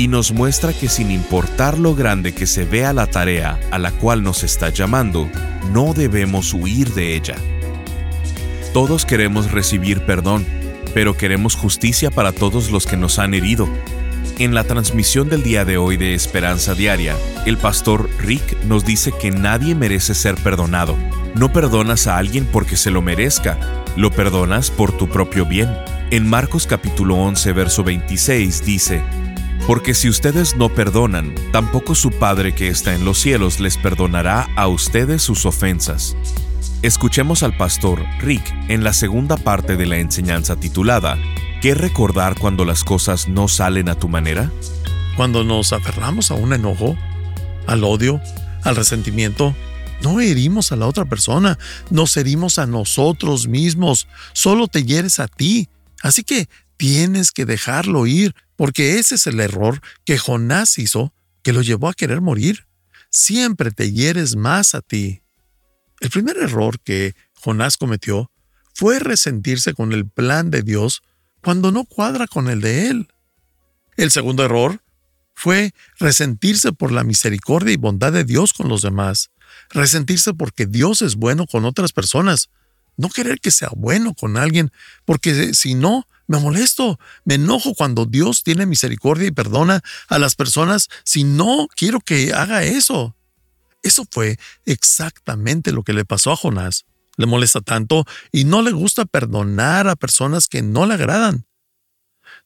y nos muestra que sin importar lo grande que se vea la tarea a la cual nos está llamando, no debemos huir de ella. Todos queremos recibir perdón, pero queremos justicia para todos los que nos han herido. En la transmisión del día de hoy de Esperanza Diaria, el pastor Rick nos dice que nadie merece ser perdonado. No perdonas a alguien porque se lo merezca, lo perdonas por tu propio bien. En Marcos capítulo 11, verso 26 dice, porque si ustedes no perdonan, tampoco su Padre que está en los cielos les perdonará a ustedes sus ofensas. Escuchemos al pastor Rick en la segunda parte de la enseñanza titulada ¿Qué recordar cuando las cosas no salen a tu manera? Cuando nos aferramos a un enojo, al odio, al resentimiento, no herimos a la otra persona, nos herimos a nosotros mismos, solo te hieres a ti. Así que tienes que dejarlo ir, porque ese es el error que Jonás hizo que lo llevó a querer morir. Siempre te hieres más a ti. El primer error que Jonás cometió fue resentirse con el plan de Dios cuando no cuadra con el de él. El segundo error fue resentirse por la misericordia y bondad de Dios con los demás, resentirse porque Dios es bueno con otras personas, no querer que sea bueno con alguien, porque si no, me molesto, me enojo cuando Dios tiene misericordia y perdona a las personas si no quiero que haga eso. Eso fue exactamente lo que le pasó a Jonás. Le molesta tanto y no le gusta perdonar a personas que no le agradan.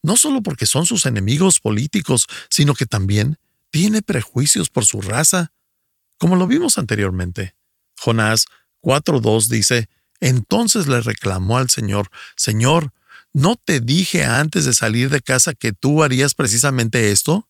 No solo porque son sus enemigos políticos, sino que también tiene prejuicios por su raza, como lo vimos anteriormente. Jonás 4.2 dice, entonces le reclamó al Señor, Señor, ¿No te dije antes de salir de casa que tú harías precisamente esto?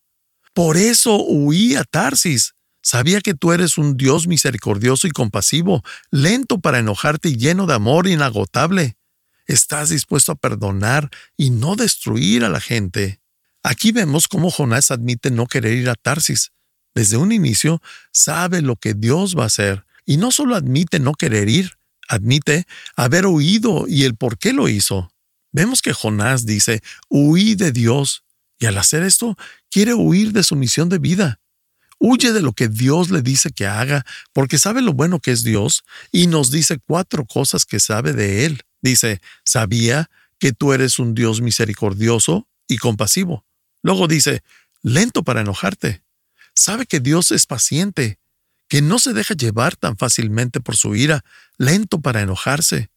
Por eso huí a Tarsis. Sabía que tú eres un Dios misericordioso y compasivo, lento para enojarte y lleno de amor inagotable. Estás dispuesto a perdonar y no destruir a la gente. Aquí vemos cómo Jonás admite no querer ir a Tarsis. Desde un inicio sabe lo que Dios va a hacer, y no solo admite no querer ir, admite haber oído y el por qué lo hizo. Vemos que Jonás dice, huí de Dios, y al hacer esto, quiere huir de su misión de vida. Huye de lo que Dios le dice que haga, porque sabe lo bueno que es Dios, y nos dice cuatro cosas que sabe de Él. Dice, sabía que tú eres un Dios misericordioso y compasivo. Luego dice, lento para enojarte. Sabe que Dios es paciente, que no se deja llevar tan fácilmente por su ira, lento para enojarse.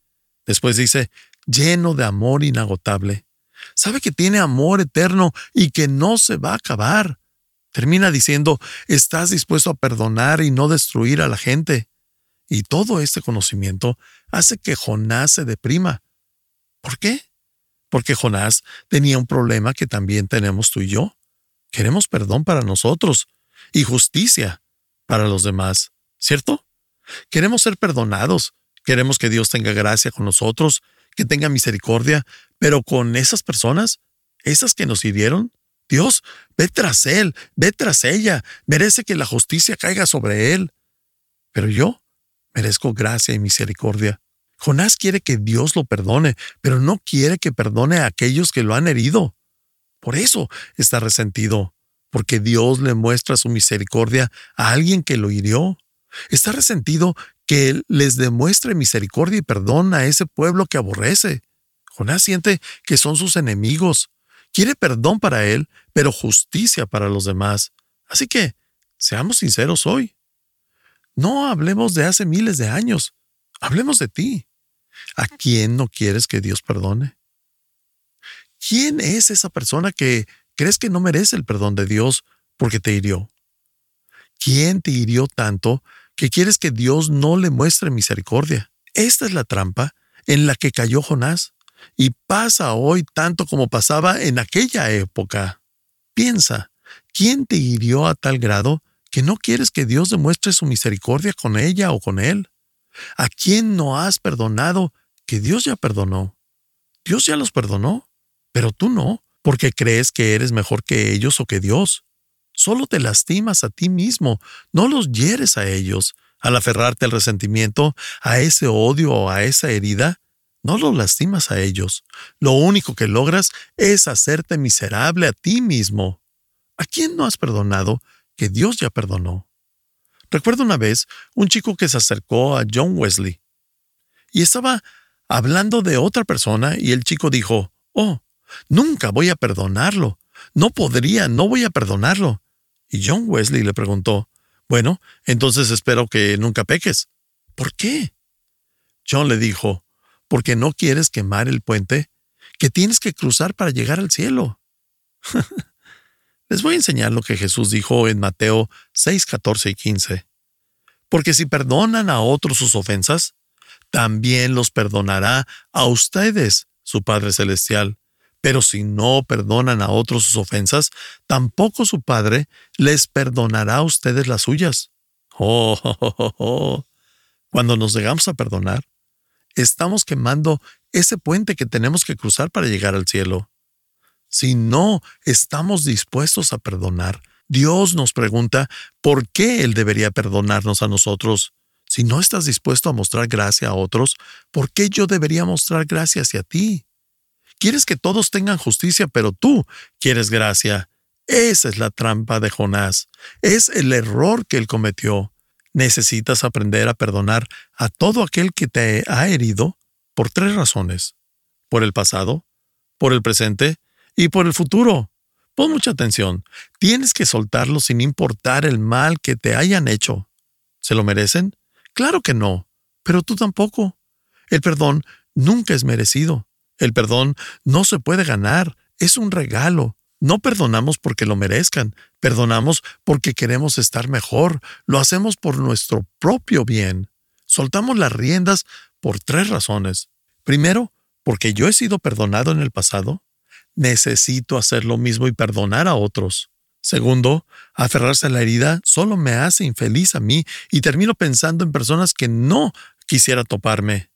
Después dice, lleno de amor inagotable. Sabe que tiene amor eterno y que no se va a acabar. Termina diciendo, estás dispuesto a perdonar y no destruir a la gente. Y todo este conocimiento hace que Jonás se deprima. ¿Por qué? Porque Jonás tenía un problema que también tenemos tú y yo. Queremos perdón para nosotros y justicia para los demás, ¿cierto? Queremos ser perdonados, queremos que Dios tenga gracia con nosotros que tenga misericordia, pero con esas personas, esas que nos hirieron, Dios, ve tras él, ve tras ella, merece que la justicia caiga sobre él. Pero yo merezco gracia y misericordia. Jonás quiere que Dios lo perdone, pero no quiere que perdone a aquellos que lo han herido. Por eso está resentido, porque Dios le muestra su misericordia a alguien que lo hirió. Está resentido que Él les demuestre misericordia y perdón a ese pueblo que aborrece. Jonás siente que son sus enemigos. Quiere perdón para Él, pero justicia para los demás. Así que, seamos sinceros hoy. No hablemos de hace miles de años. Hablemos de ti. ¿A quién no quieres que Dios perdone? ¿Quién es esa persona que crees que no merece el perdón de Dios porque te hirió? ¿Quién te hirió tanto que quieres que Dios no le muestre misericordia. Esta es la trampa en la que cayó Jonás y pasa hoy tanto como pasaba en aquella época. Piensa, ¿quién te hirió a tal grado que no quieres que Dios demuestre su misericordia con ella o con él? ¿A quién no has perdonado que Dios ya perdonó? Dios ya los perdonó, pero tú no, porque crees que eres mejor que ellos o que Dios. Solo te lastimas a ti mismo, no los hieres a ellos. Al aferrarte al resentimiento, a ese odio o a esa herida, no los lastimas a ellos. Lo único que logras es hacerte miserable a ti mismo. ¿A quién no has perdonado que Dios ya perdonó? Recuerdo una vez un chico que se acercó a John Wesley y estaba hablando de otra persona y el chico dijo, Oh, nunca voy a perdonarlo. No podría, no voy a perdonarlo. Y John Wesley le preguntó, Bueno, entonces espero que nunca peques. ¿Por qué? John le dijo, porque no quieres quemar el puente que tienes que cruzar para llegar al cielo. Les voy a enseñar lo que Jesús dijo en Mateo 6, 14 y 15. Porque si perdonan a otros sus ofensas, también los perdonará a ustedes, su Padre Celestial. Pero si no perdonan a otros sus ofensas, tampoco su Padre les perdonará a ustedes las suyas. Oh, oh, oh, oh. Cuando nos llegamos a perdonar, estamos quemando ese puente que tenemos que cruzar para llegar al cielo. Si no estamos dispuestos a perdonar, Dios nos pregunta por qué Él debería perdonarnos a nosotros. Si no estás dispuesto a mostrar gracia a otros, ¿por qué yo debería mostrar gracia hacia ti? Quieres que todos tengan justicia, pero tú quieres gracia. Esa es la trampa de Jonás. Es el error que él cometió. Necesitas aprender a perdonar a todo aquel que te ha herido por tres razones. Por el pasado, por el presente y por el futuro. Pon mucha atención. Tienes que soltarlo sin importar el mal que te hayan hecho. ¿Se lo merecen? Claro que no, pero tú tampoco. El perdón nunca es merecido. El perdón no se puede ganar, es un regalo. No perdonamos porque lo merezcan, perdonamos porque queremos estar mejor, lo hacemos por nuestro propio bien. Soltamos las riendas por tres razones. Primero, porque yo he sido perdonado en el pasado, necesito hacer lo mismo y perdonar a otros. Segundo, aferrarse a la herida solo me hace infeliz a mí y termino pensando en personas que no quisiera toparme.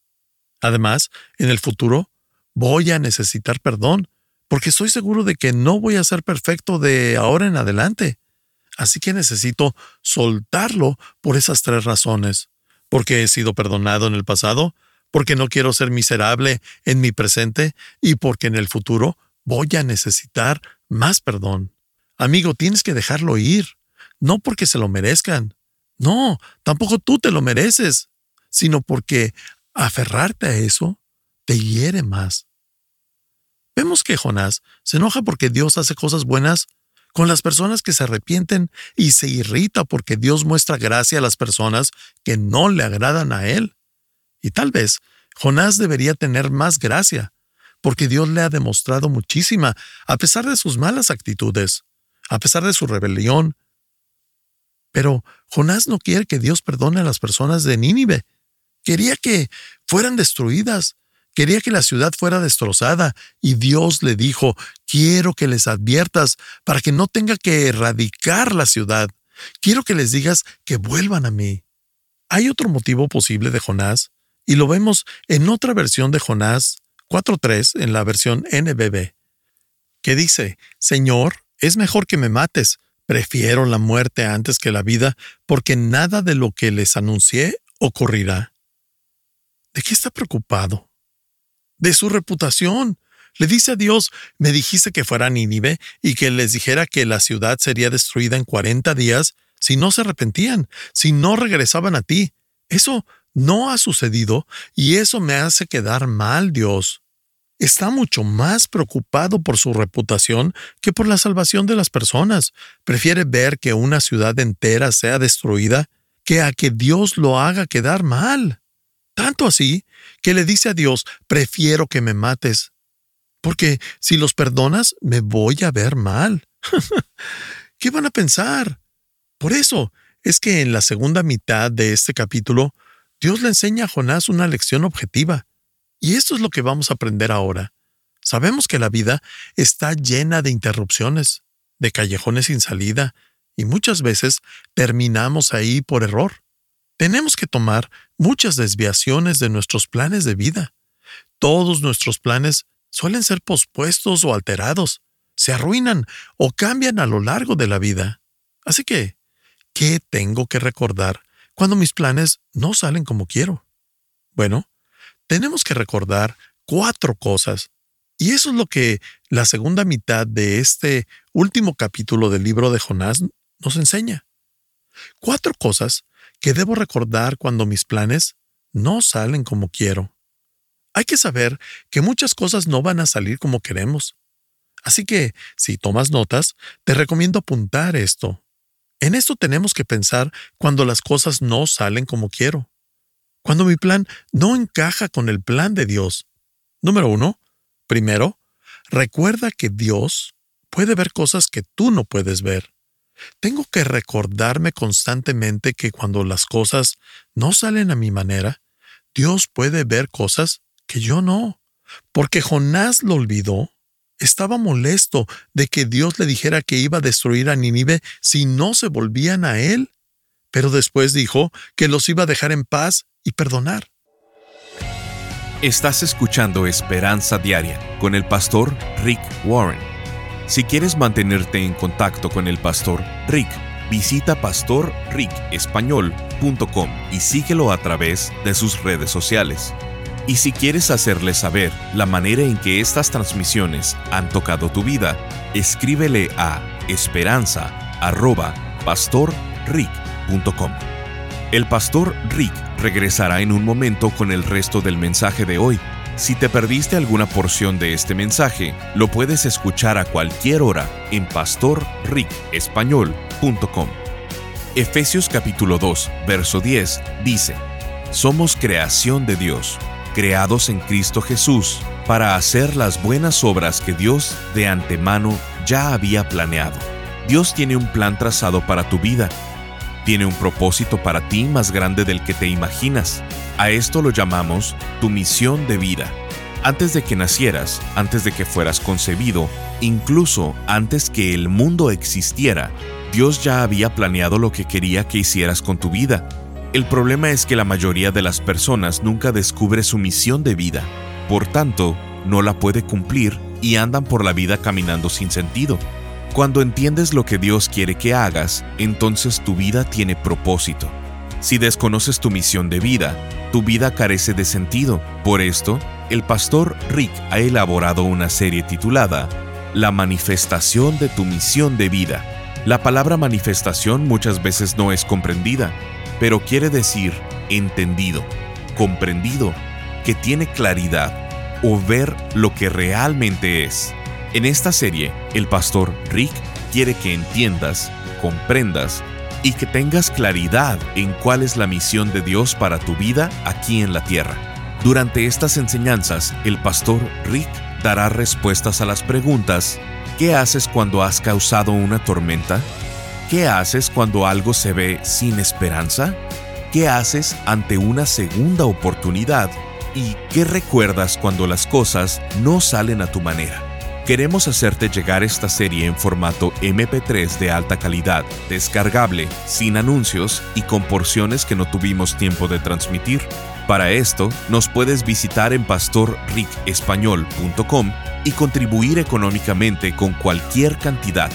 Además, en el futuro, voy a necesitar perdón porque estoy seguro de que no voy a ser perfecto de ahora en adelante. Así que necesito soltarlo por esas tres razones. Porque he sido perdonado en el pasado, porque no quiero ser miserable en mi presente y porque en el futuro voy a necesitar más perdón. Amigo, tienes que dejarlo ir, no porque se lo merezcan. No, tampoco tú te lo mereces, sino porque aferrarte a eso te hiere más. Vemos que Jonás se enoja porque Dios hace cosas buenas con las personas que se arrepienten y se irrita porque Dios muestra gracia a las personas que no le agradan a Él. Y tal vez Jonás debería tener más gracia, porque Dios le ha demostrado muchísima, a pesar de sus malas actitudes, a pesar de su rebelión. Pero Jonás no quiere que Dios perdone a las personas de Nínive. Quería que fueran destruidas, Quería que la ciudad fuera destrozada y Dios le dijo, quiero que les adviertas para que no tenga que erradicar la ciudad. Quiero que les digas que vuelvan a mí. Hay otro motivo posible de Jonás, y lo vemos en otra versión de Jonás 4.3 en la versión NBB, que dice, Señor, es mejor que me mates, prefiero la muerte antes que la vida, porque nada de lo que les anuncié ocurrirá. ¿De qué está preocupado? De su reputación. Le dice a Dios, me dijiste que fuera a Nínive y que les dijera que la ciudad sería destruida en cuarenta días si no se arrepentían, si no regresaban a ti. Eso no ha sucedido y eso me hace quedar mal, Dios. Está mucho más preocupado por su reputación que por la salvación de las personas. Prefiere ver que una ciudad entera sea destruida que a que Dios lo haga quedar mal. Tanto así que le dice a Dios, prefiero que me mates, porque si los perdonas me voy a ver mal. ¿Qué van a pensar? Por eso es que en la segunda mitad de este capítulo, Dios le enseña a Jonás una lección objetiva. Y esto es lo que vamos a aprender ahora. Sabemos que la vida está llena de interrupciones, de callejones sin salida, y muchas veces terminamos ahí por error. Tenemos que tomar muchas desviaciones de nuestros planes de vida. Todos nuestros planes suelen ser pospuestos o alterados, se arruinan o cambian a lo largo de la vida. Así que, ¿qué tengo que recordar cuando mis planes no salen como quiero? Bueno, tenemos que recordar cuatro cosas. Y eso es lo que la segunda mitad de este último capítulo del libro de Jonás nos enseña. Cuatro cosas que debo recordar cuando mis planes no salen como quiero. Hay que saber que muchas cosas no van a salir como queremos. Así que, si tomas notas, te recomiendo apuntar esto. En esto tenemos que pensar cuando las cosas no salen como quiero. Cuando mi plan no encaja con el plan de Dios. Número uno, primero, recuerda que Dios puede ver cosas que tú no puedes ver. Tengo que recordarme constantemente que cuando las cosas no salen a mi manera, Dios puede ver cosas que yo no. Porque Jonás lo olvidó. Estaba molesto de que Dios le dijera que iba a destruir a Nínive si no se volvían a él. Pero después dijo que los iba a dejar en paz y perdonar. Estás escuchando Esperanza Diaria con el pastor Rick Warren. Si quieres mantenerte en contacto con el pastor Rick, visita pastorricespañol.com y síguelo a través de sus redes sociales. Y si quieres hacerle saber la manera en que estas transmisiones han tocado tu vida, escríbele a esperanza@pastorrick.com. El pastor Rick regresará en un momento con el resto del mensaje de hoy si te perdiste alguna porción de este mensaje, lo puedes escuchar a cualquier hora en pastorricespañol.com. Efesios capítulo 2, verso 10 dice, Somos creación de Dios, creados en Cristo Jesús, para hacer las buenas obras que Dios de antemano ya había planeado. Dios tiene un plan trazado para tu vida. Tiene un propósito para ti más grande del que te imaginas. A esto lo llamamos tu misión de vida. Antes de que nacieras, antes de que fueras concebido, incluso antes que el mundo existiera, Dios ya había planeado lo que quería que hicieras con tu vida. El problema es que la mayoría de las personas nunca descubre su misión de vida, por tanto, no la puede cumplir y andan por la vida caminando sin sentido. Cuando entiendes lo que Dios quiere que hagas, entonces tu vida tiene propósito. Si desconoces tu misión de vida, tu vida carece de sentido. Por esto, el pastor Rick ha elaborado una serie titulada La manifestación de tu misión de vida. La palabra manifestación muchas veces no es comprendida, pero quiere decir entendido, comprendido, que tiene claridad o ver lo que realmente es. En esta serie, el pastor Rick quiere que entiendas, comprendas y que tengas claridad en cuál es la misión de Dios para tu vida aquí en la tierra. Durante estas enseñanzas, el pastor Rick dará respuestas a las preguntas ¿Qué haces cuando has causado una tormenta? ¿Qué haces cuando algo se ve sin esperanza? ¿Qué haces ante una segunda oportunidad? ¿Y qué recuerdas cuando las cosas no salen a tu manera? Queremos hacerte llegar esta serie en formato MP3 de alta calidad, descargable, sin anuncios y con porciones que no tuvimos tiempo de transmitir. Para esto, nos puedes visitar en pastorricespañol.com y contribuir económicamente con cualquier cantidad.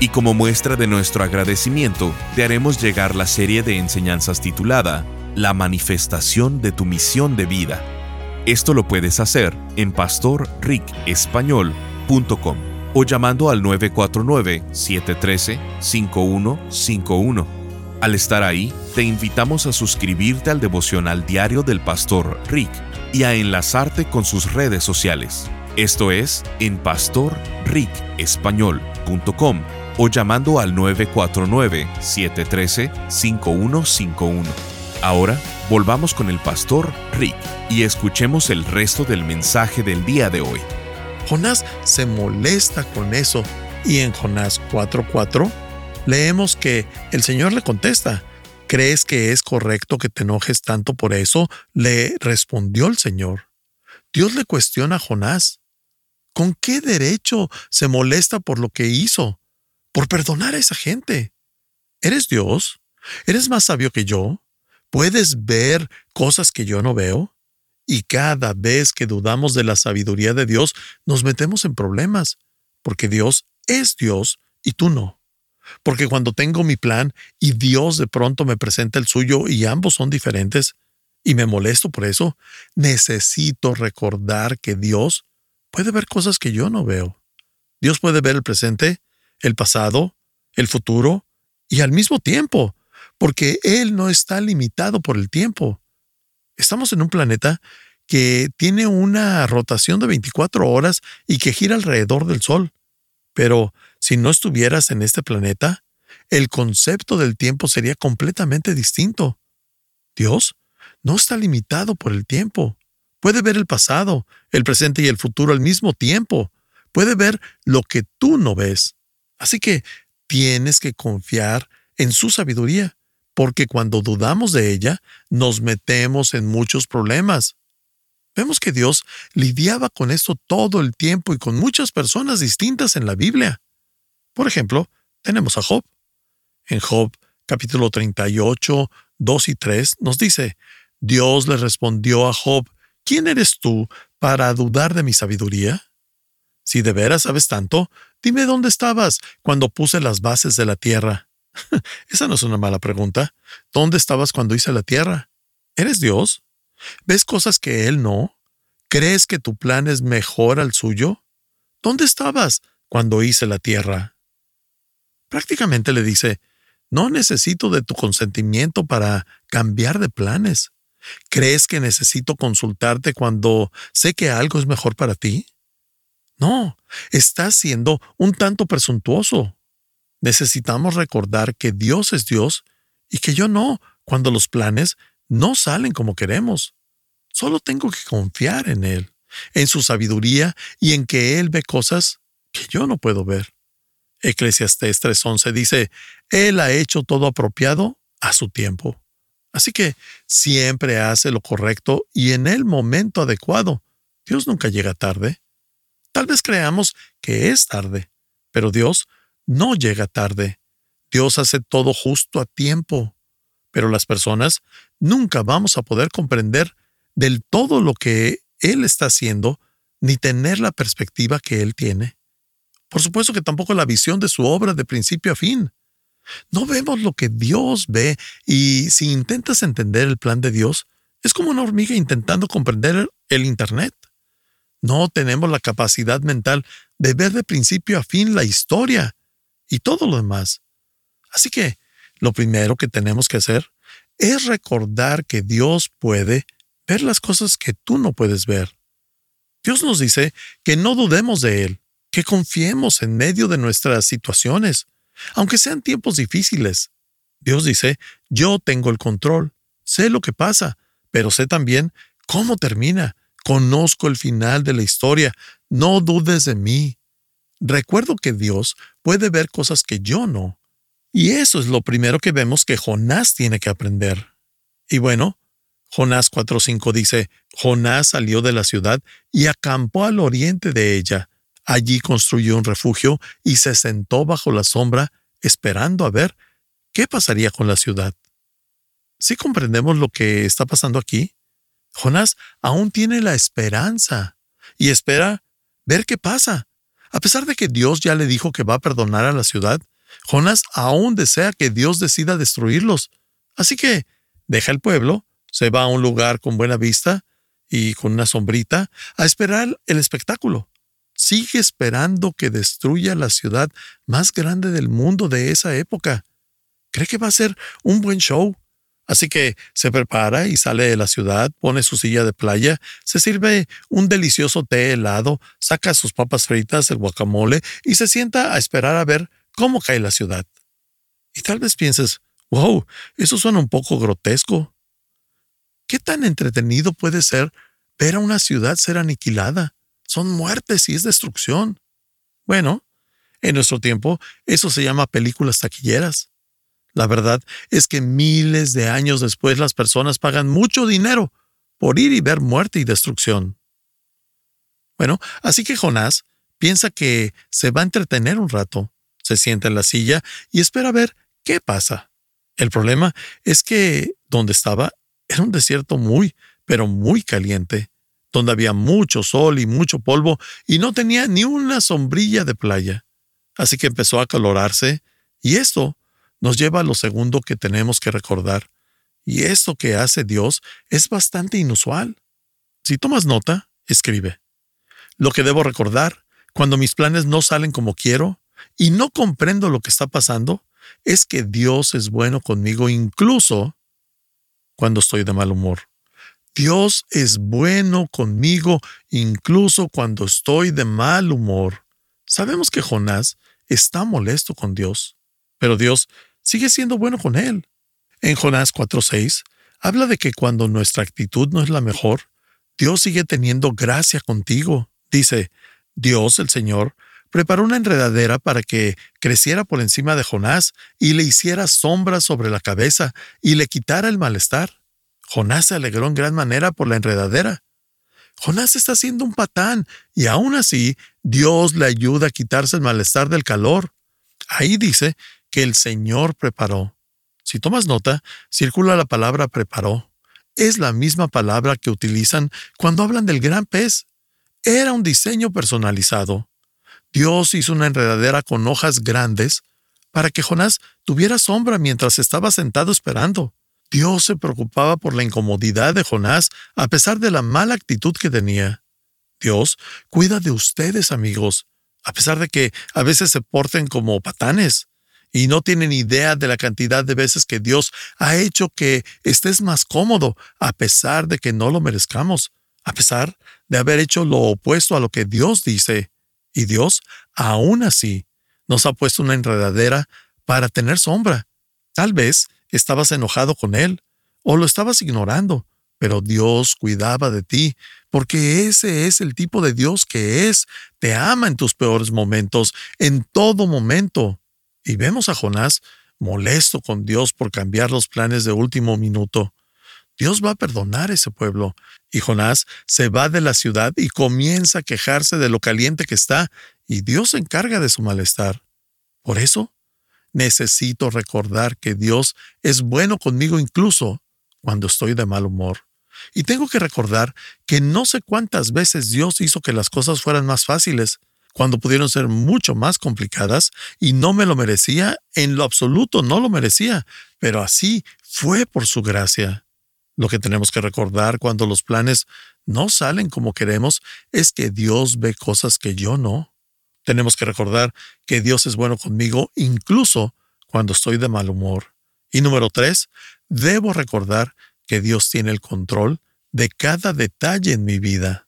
Y como muestra de nuestro agradecimiento, te haremos llegar la serie de enseñanzas titulada La manifestación de tu misión de vida. Esto lo puedes hacer en pastorricespañol.com o llamando al 949-713-5151. Al estar ahí, te invitamos a suscribirte al devocional diario del pastor Rick y a enlazarte con sus redes sociales. Esto es en pastorricespañol.com o llamando al 949-713-5151. Ahora, volvamos con el pastor Rick y escuchemos el resto del mensaje del día de hoy. Jonás se molesta con eso y en Jonás 4:4 leemos que el Señor le contesta, ¿crees que es correcto que te enojes tanto por eso? Le respondió el Señor. Dios le cuestiona a Jonás, ¿con qué derecho se molesta por lo que hizo? por perdonar a esa gente. ¿Eres Dios? ¿Eres más sabio que yo? ¿Puedes ver cosas que yo no veo? Y cada vez que dudamos de la sabiduría de Dios, nos metemos en problemas, porque Dios es Dios y tú no. Porque cuando tengo mi plan y Dios de pronto me presenta el suyo y ambos son diferentes, y me molesto por eso, necesito recordar que Dios puede ver cosas que yo no veo. Dios puede ver el presente, el pasado, el futuro y al mismo tiempo, porque Él no está limitado por el tiempo. Estamos en un planeta que tiene una rotación de 24 horas y que gira alrededor del Sol. Pero si no estuvieras en este planeta, el concepto del tiempo sería completamente distinto. Dios no está limitado por el tiempo. Puede ver el pasado, el presente y el futuro al mismo tiempo. Puede ver lo que tú no ves. Así que tienes que confiar en su sabiduría porque cuando dudamos de ella, nos metemos en muchos problemas. Vemos que Dios lidiaba con esto todo el tiempo y con muchas personas distintas en la Biblia. Por ejemplo, tenemos a Job. En Job capítulo 38, 2 y 3 nos dice, Dios le respondió a Job, ¿quién eres tú para dudar de mi sabiduría? Si de veras sabes tanto, dime dónde estabas cuando puse las bases de la tierra. Esa no es una mala pregunta. ¿Dónde estabas cuando hice la tierra? ¿Eres Dios? ¿Ves cosas que Él no? ¿Crees que tu plan es mejor al suyo? ¿Dónde estabas cuando hice la tierra? Prácticamente le dice, no necesito de tu consentimiento para cambiar de planes. ¿Crees que necesito consultarte cuando sé que algo es mejor para ti? No, estás siendo un tanto presuntuoso. Necesitamos recordar que Dios es Dios y que yo no, cuando los planes no salen como queremos. Solo tengo que confiar en Él, en su sabiduría y en que Él ve cosas que yo no puedo ver. Eclesiastés 3:11 dice, Él ha hecho todo apropiado a su tiempo. Así que siempre hace lo correcto y en el momento adecuado. Dios nunca llega tarde. Tal vez creamos que es tarde, pero Dios no llega tarde. Dios hace todo justo a tiempo. Pero las personas nunca vamos a poder comprender del todo lo que Él está haciendo, ni tener la perspectiva que Él tiene. Por supuesto que tampoco la visión de su obra de principio a fin. No vemos lo que Dios ve y si intentas entender el plan de Dios, es como una hormiga intentando comprender el Internet. No tenemos la capacidad mental de ver de principio a fin la historia y todo lo demás. Así que lo primero que tenemos que hacer es recordar que Dios puede ver las cosas que tú no puedes ver. Dios nos dice que no dudemos de Él, que confiemos en medio de nuestras situaciones, aunque sean tiempos difíciles. Dios dice, yo tengo el control, sé lo que pasa, pero sé también cómo termina, conozco el final de la historia, no dudes de mí. Recuerdo que Dios puede ver cosas que yo no. Y eso es lo primero que vemos que Jonás tiene que aprender. Y bueno, Jonás 4.5 dice, Jonás salió de la ciudad y acampó al oriente de ella. Allí construyó un refugio y se sentó bajo la sombra esperando a ver qué pasaría con la ciudad. ¿Sí comprendemos lo que está pasando aquí? Jonás aún tiene la esperanza y espera ver qué pasa. A pesar de que Dios ya le dijo que va a perdonar a la ciudad, Jonás aún desea que Dios decida destruirlos. Así que deja el pueblo, se va a un lugar con buena vista y con una sombrita a esperar el espectáculo. Sigue esperando que destruya la ciudad más grande del mundo de esa época. Cree que va a ser un buen show. Así que se prepara y sale de la ciudad, pone su silla de playa, se sirve un delicioso té helado, saca sus papas fritas, el guacamole y se sienta a esperar a ver cómo cae la ciudad. Y tal vez pienses, wow, eso suena un poco grotesco. ¿Qué tan entretenido puede ser ver a una ciudad ser aniquilada? Son muertes y es destrucción. Bueno, en nuestro tiempo eso se llama películas taquilleras. La verdad es que miles de años después las personas pagan mucho dinero por ir y ver muerte y destrucción. Bueno, así que Jonás piensa que se va a entretener un rato. se sienta en la silla y espera ver qué pasa. El problema es que donde estaba era un desierto muy, pero muy caliente, donde había mucho sol y mucho polvo y no tenía ni una sombrilla de playa. Así que empezó a calorarse y esto nos lleva a lo segundo que tenemos que recordar. Y esto que hace Dios es bastante inusual. Si tomas nota, escribe. Lo que debo recordar, cuando mis planes no salen como quiero y no comprendo lo que está pasando, es que Dios es bueno conmigo incluso cuando estoy de mal humor. Dios es bueno conmigo incluso cuando estoy de mal humor. Sabemos que Jonás está molesto con Dios, pero Dios sigue siendo bueno con él. En Jonás 4:6 habla de que cuando nuestra actitud no es la mejor, Dios sigue teniendo gracia contigo. Dice, Dios, el Señor, preparó una enredadera para que creciera por encima de Jonás y le hiciera sombra sobre la cabeza y le quitara el malestar. Jonás se alegró en gran manera por la enredadera. Jonás está siendo un patán y aún así Dios le ayuda a quitarse el malestar del calor. Ahí dice que el Señor preparó. Si tomas nota, circula la palabra preparó. Es la misma palabra que utilizan cuando hablan del gran pez. Era un diseño personalizado. Dios hizo una enredadera con hojas grandes para que Jonás tuviera sombra mientras estaba sentado esperando. Dios se preocupaba por la incomodidad de Jonás a pesar de la mala actitud que tenía. Dios cuida de ustedes, amigos, a pesar de que a veces se porten como patanes y no tienen idea de la cantidad de veces que Dios ha hecho que estés más cómodo, a pesar de que no lo merezcamos, a pesar de haber hecho lo opuesto a lo que Dios dice. Y Dios, aún así, nos ha puesto una enredadera para tener sombra. Tal vez estabas enojado con Él o lo estabas ignorando, pero Dios cuidaba de ti, porque ese es el tipo de Dios que es. Te ama en tus peores momentos, en todo momento. Y vemos a Jonás molesto con Dios por cambiar los planes de último minuto. Dios va a perdonar ese pueblo. Y Jonás se va de la ciudad y comienza a quejarse de lo caliente que está, y Dios se encarga de su malestar. Por eso, necesito recordar que Dios es bueno conmigo incluso cuando estoy de mal humor. Y tengo que recordar que no sé cuántas veces Dios hizo que las cosas fueran más fáciles, cuando pudieron ser mucho más complicadas, y no me lo merecía, en lo absoluto no lo merecía, pero así fue por su gracia. Lo que tenemos que recordar cuando los planes no salen como queremos es que Dios ve cosas que yo no. Tenemos que recordar que Dios es bueno conmigo incluso cuando estoy de mal humor. Y número tres, debo recordar que Dios tiene el control de cada detalle en mi vida.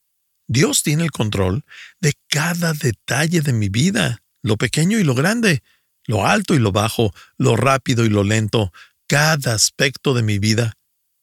Dios tiene el control de cada detalle de mi vida, lo pequeño y lo grande, lo alto y lo bajo, lo rápido y lo lento, cada aspecto de mi vida.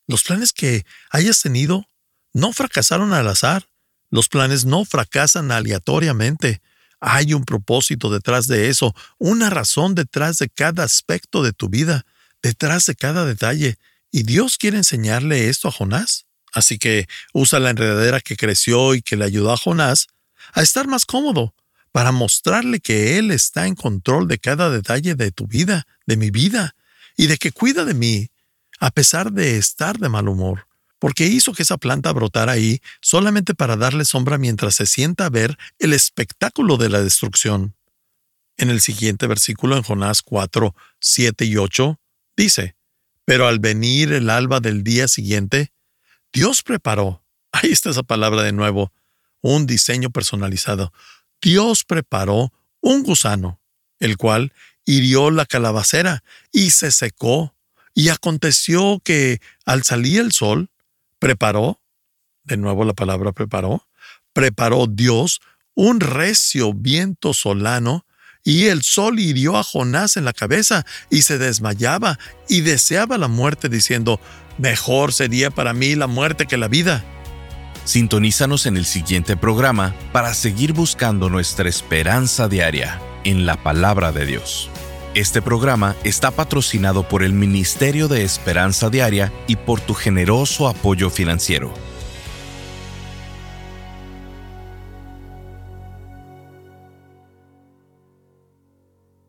Los planes que hayas tenido no fracasaron al azar. Los planes no fracasan aleatoriamente. Hay un propósito detrás de eso, una razón detrás de cada aspecto de tu vida, detrás de cada detalle. Y Dios quiere enseñarle esto a Jonás. Así que usa la enredadera que creció y que le ayudó a Jonás a estar más cómodo, para mostrarle que Él está en control de cada detalle de tu vida, de mi vida, y de que cuida de mí a pesar de estar de mal humor, porque hizo que esa planta brotara ahí solamente para darle sombra mientras se sienta a ver el espectáculo de la destrucción. En el siguiente versículo en Jonás 4, 7 y 8, dice, Pero al venir el alba del día siguiente, Dios preparó, ahí está esa palabra de nuevo, un diseño personalizado. Dios preparó un gusano, el cual hirió la calabacera y se secó y aconteció que al salir el sol, preparó, de nuevo la palabra preparó, preparó Dios un recio viento solano, y el sol hirió a Jonás en la cabeza y se desmayaba y deseaba la muerte diciendo, mejor sería para mí la muerte que la vida. Sintonízanos en el siguiente programa para seguir buscando nuestra esperanza diaria en la palabra de Dios. Este programa está patrocinado por el Ministerio de Esperanza Diaria y por tu generoso apoyo financiero.